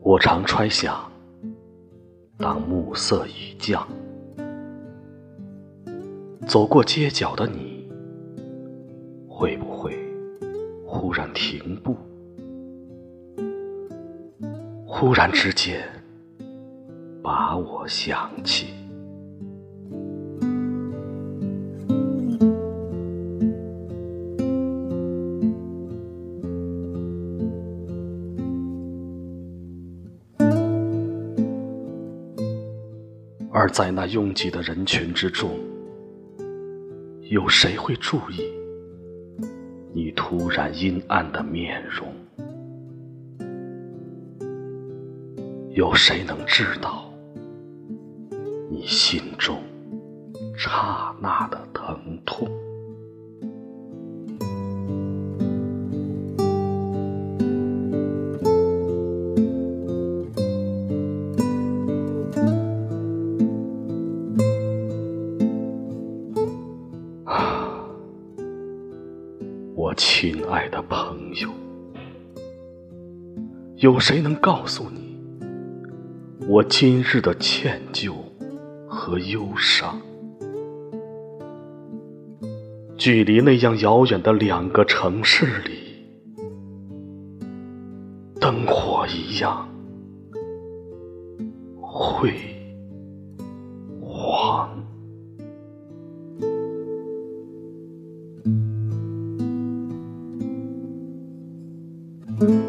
我常揣想当暮色已降走过街角的你会不会忽然停步？忽然之间把我想起。而在那拥挤的人群之中，有谁会注意你突然阴暗的面容？有谁能知道你心中刹那的疼痛？亲爱的朋友，有谁能告诉你我今日的歉疚和忧伤？距离那样遥远的两个城市里，灯火一样会 Mm-hmm.